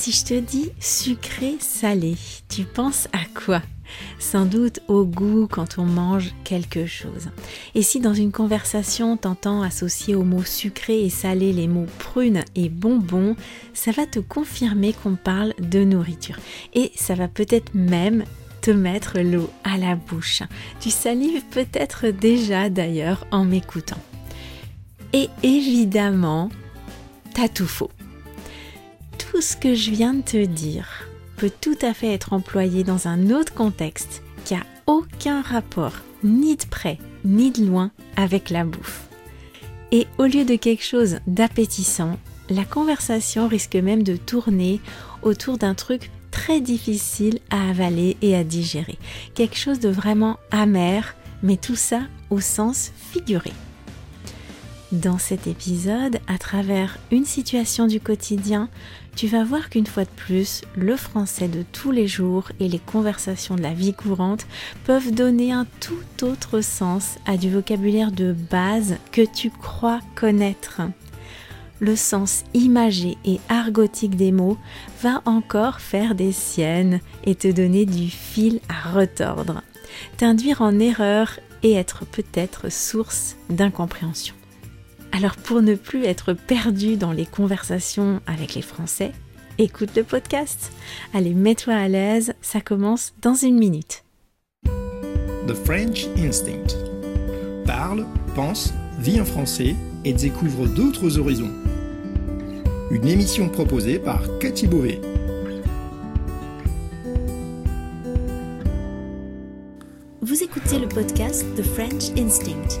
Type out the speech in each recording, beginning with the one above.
Si je te dis sucré salé, tu penses à quoi? Sans doute au goût quand on mange quelque chose. Et si dans une conversation t'entends associer aux mots sucré et salé les mots prune et bonbon, ça va te confirmer qu'on parle de nourriture. Et ça va peut-être même te mettre l'eau à la bouche. Tu salives peut-être déjà d'ailleurs en m'écoutant. Et évidemment, t'as tout faux tout ce que je viens de te dire peut tout à fait être employé dans un autre contexte qui a aucun rapport, ni de près, ni de loin, avec la bouffe. Et au lieu de quelque chose d'appétissant, la conversation risque même de tourner autour d'un truc très difficile à avaler et à digérer. Quelque chose de vraiment amer, mais tout ça au sens figuré. Dans cet épisode, à travers une situation du quotidien, tu vas voir qu'une fois de plus, le français de tous les jours et les conversations de la vie courante peuvent donner un tout autre sens à du vocabulaire de base que tu crois connaître. Le sens imagé et argotique des mots va encore faire des siennes et te donner du fil à retordre, t'induire en erreur et être peut-être source d'incompréhension. Alors pour ne plus être perdu dans les conversations avec les Français, écoute le podcast. Allez, mets-toi à l'aise, ça commence dans une minute. The French Instinct. Parle, pense, vit en français et découvre d'autres horizons. Une émission proposée par Cathy Beauvais. Vous écoutez le podcast The French Instinct,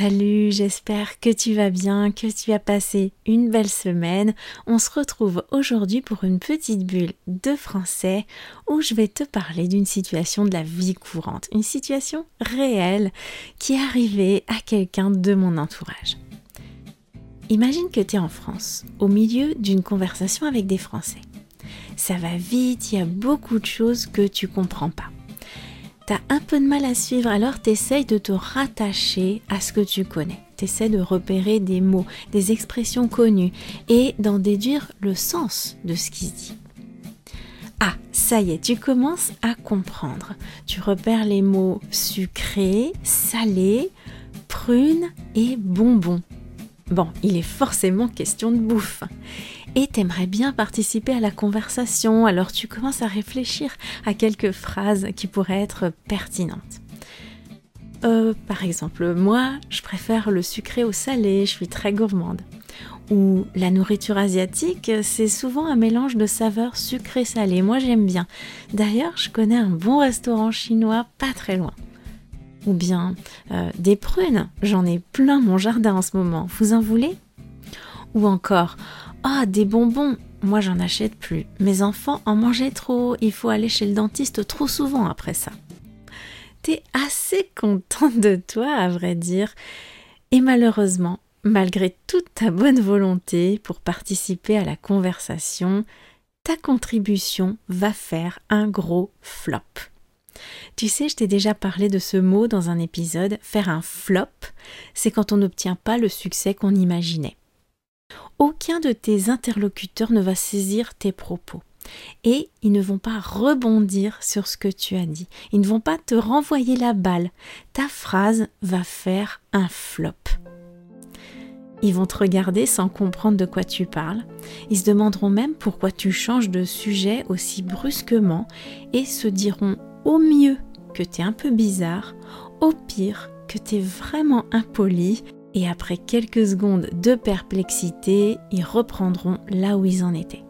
Salut, j'espère que tu vas bien, que tu as passé une belle semaine. On se retrouve aujourd'hui pour une petite bulle de français où je vais te parler d'une situation de la vie courante, une situation réelle qui est arrivée à quelqu'un de mon entourage. Imagine que tu es en France, au milieu d'une conversation avec des Français. Ça va vite, il y a beaucoup de choses que tu comprends pas. Un peu de mal à suivre, alors tu essayes de te rattacher à ce que tu connais. Tu essaies de repérer des mots, des expressions connues et d'en déduire le sens de ce qui se dit. Ah, ça y est, tu commences à comprendre. Tu repères les mots sucré, salé, prune et bonbon. Bon, il est forcément question de bouffe. Et t'aimerais bien participer à la conversation, alors tu commences à réfléchir à quelques phrases qui pourraient être pertinentes. Euh, par exemple, moi, je préfère le sucré au salé, je suis très gourmande. Ou la nourriture asiatique, c'est souvent un mélange de saveurs sucré-salé. Moi, j'aime bien. D'ailleurs, je connais un bon restaurant chinois pas très loin ou bien euh, des prunes. J'en ai plein mon jardin en ce moment. Vous en voulez? Ou encore, ah, des bonbons. Moi, j'en achète plus. Mes enfants en mangeaient trop. Il faut aller chez le dentiste trop souvent après ça. T'es assez contente de toi, à vrai dire. Et malheureusement, malgré toute ta bonne volonté pour participer à la conversation, ta contribution va faire un gros flop. Tu sais, je t'ai déjà parlé de ce mot dans un épisode, faire un flop, c'est quand on n'obtient pas le succès qu'on imaginait. Aucun de tes interlocuteurs ne va saisir tes propos. Et ils ne vont pas rebondir sur ce que tu as dit. Ils ne vont pas te renvoyer la balle. Ta phrase va faire un flop. Ils vont te regarder sans comprendre de quoi tu parles. Ils se demanderont même pourquoi tu changes de sujet aussi brusquement et se diront au mieux que t'es un peu bizarre, au pire que t'es vraiment impoli, et après quelques secondes de perplexité, ils reprendront là où ils en étaient.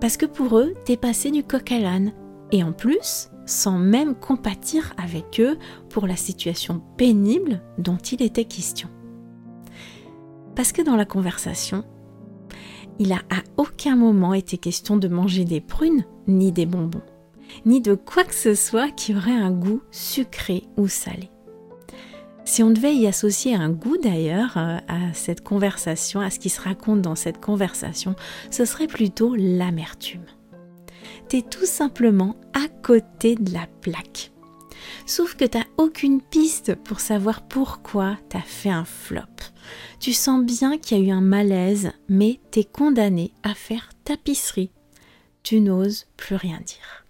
Parce que pour eux, t'es passé du coq à l'âne, Et en plus, sans même compatir avec eux pour la situation pénible dont il était question. Parce que dans la conversation, il a à aucun moment été question de manger des prunes ni des bonbons, ni de quoi que ce soit qui aurait un goût sucré ou salé. Si on devait y associer un goût d'ailleurs euh, à cette conversation, à ce qui se raconte dans cette conversation, ce serait plutôt l'amertume. T'es tout simplement à côté de la plaque. Sauf que t'as aucune piste pour savoir pourquoi t'as fait un flop. Tu sens bien qu'il y a eu un malaise, mais t'es condamné à faire tapisserie. Tu n'oses plus rien dire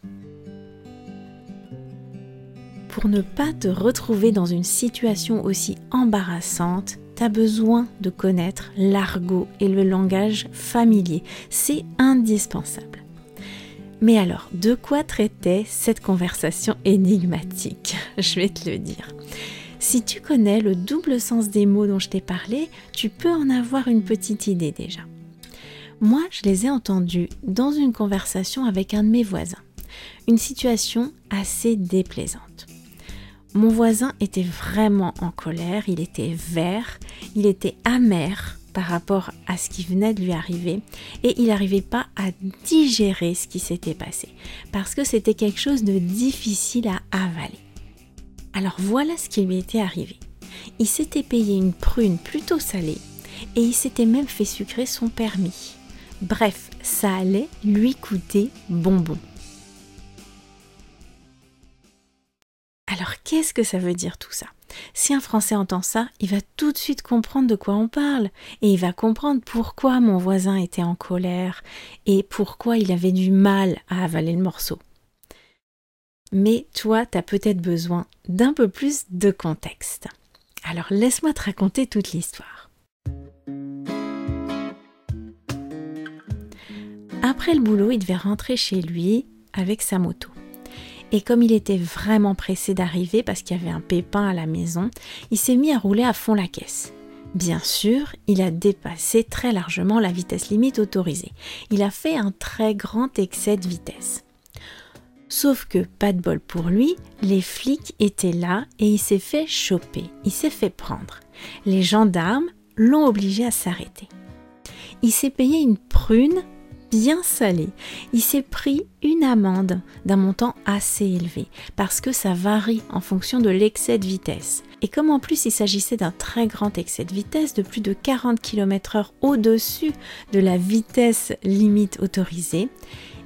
pour ne pas te retrouver dans une situation aussi embarrassante, tu as besoin de connaître l'argot et le langage familier. C'est indispensable. Mais alors, de quoi traitait cette conversation énigmatique? Je vais te le dire. Si tu connais le double sens des mots dont je t'ai parlé, tu peux en avoir une petite idée déjà. Moi, je les ai entendus dans une conversation avec un de mes voisins. Une situation assez déplaisante. Mon voisin était vraiment en colère, il était vert, il était amer par rapport à ce qui venait de lui arriver et il n'arrivait pas à digérer ce qui s'était passé parce que c'était quelque chose de difficile à avaler. Alors voilà ce qui lui était arrivé. Il s'était payé une prune plutôt salée et il s'était même fait sucrer son permis. Bref, ça allait lui coûter bonbon. Alors qu'est-ce que ça veut dire tout ça? Si un Français entend ça, il va tout de suite comprendre de quoi on parle et il va comprendre pourquoi mon voisin était en colère et pourquoi il avait du mal à avaler le morceau. Mais toi, tu as peut-être besoin d'un peu plus de contexte. Alors laisse-moi te raconter toute l'histoire. Après le boulot, il devait rentrer chez lui avec sa moto. Et comme il était vraiment pressé d'arriver parce qu'il y avait un pépin à la maison, il s'est mis à rouler à fond la caisse. Bien sûr, il a dépassé très largement la vitesse limite autorisée. Il a fait un très grand excès de vitesse. Sauf que, pas de bol pour lui, les flics étaient là et il s'est fait choper, il s'est fait prendre. Les gendarmes l'ont obligé à s'arrêter. Il s'est payé une prune bien salé. Il s'est pris une amende d'un montant assez élevé parce que ça varie en fonction de l'excès de vitesse. Et comme en plus il s'agissait d'un très grand excès de vitesse de plus de 40 km/h au-dessus de la vitesse limite autorisée,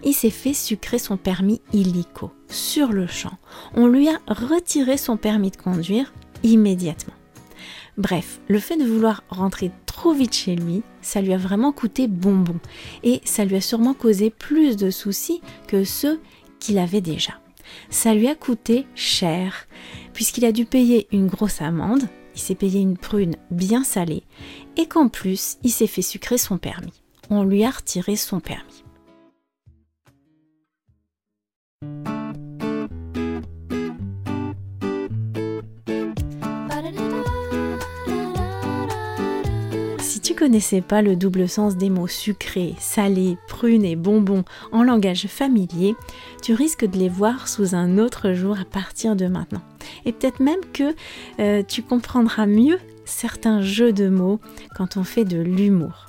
il s'est fait sucrer son permis illico sur le champ. On lui a retiré son permis de conduire immédiatement. Bref, le fait de vouloir rentrer trop vite chez lui, ça lui a vraiment coûté bonbon et ça lui a sûrement causé plus de soucis que ceux qu'il avait déjà. Ça lui a coûté cher puisqu'il a dû payer une grosse amende, il s'est payé une prune bien salée et qu'en plus il s'est fait sucrer son permis. On lui a retiré son permis. Tu connaissais pas le double sens des mots sucré, salé, prune et bonbon en langage familier, tu risques de les voir sous un autre jour à partir de maintenant. Et peut-être même que euh, tu comprendras mieux certains jeux de mots quand on fait de l'humour.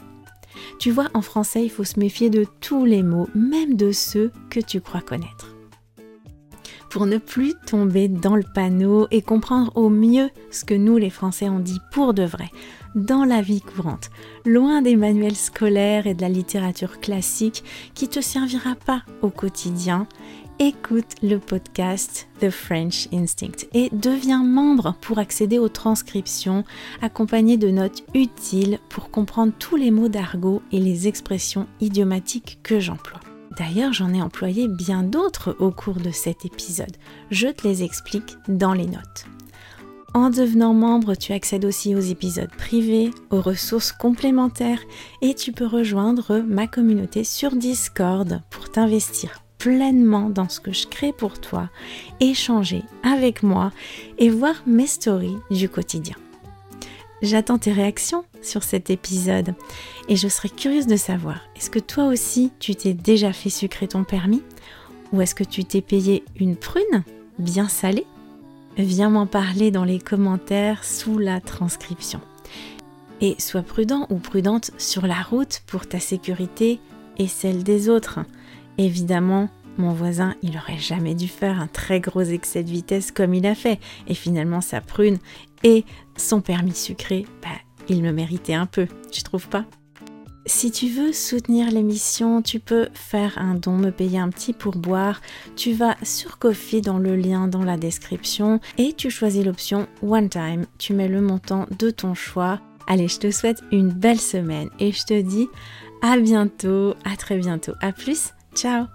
Tu vois, en français, il faut se méfier de tous les mots, même de ceux que tu crois connaître pour ne plus tomber dans le panneau et comprendre au mieux ce que nous les Français ont dit pour de vrai, dans la vie courante, loin des manuels scolaires et de la littérature classique qui te servira pas au quotidien. Écoute le podcast The French Instinct et deviens membre pour accéder aux transcriptions accompagnées de notes utiles pour comprendre tous les mots d'argot et les expressions idiomatiques que j'emploie. D'ailleurs, j'en ai employé bien d'autres au cours de cet épisode. Je te les explique dans les notes. En devenant membre, tu accèdes aussi aux épisodes privés, aux ressources complémentaires et tu peux rejoindre ma communauté sur Discord pour t'investir pleinement dans ce que je crée pour toi, échanger avec moi et voir mes stories du quotidien. J'attends tes réactions sur cet épisode et je serais curieuse de savoir, est-ce que toi aussi tu t'es déjà fait sucrer ton permis? Ou est-ce que tu t'es payé une prune bien salée? Viens m'en parler dans les commentaires sous la transcription. Et sois prudent ou prudente sur la route pour ta sécurité et celle des autres. Évidemment, mon voisin, il aurait jamais dû faire un très gros excès de vitesse comme il a fait. Et finalement, sa prune et son permis sucré, bah, il me méritait un peu, tu trouves pas? Si tu veux soutenir l'émission, tu peux faire un don, me payer un petit pourboire. Tu vas sur Coffee dans le lien dans la description et tu choisis l'option One Time. Tu mets le montant de ton choix. Allez, je te souhaite une belle semaine et je te dis à bientôt, à très bientôt. À plus, ciao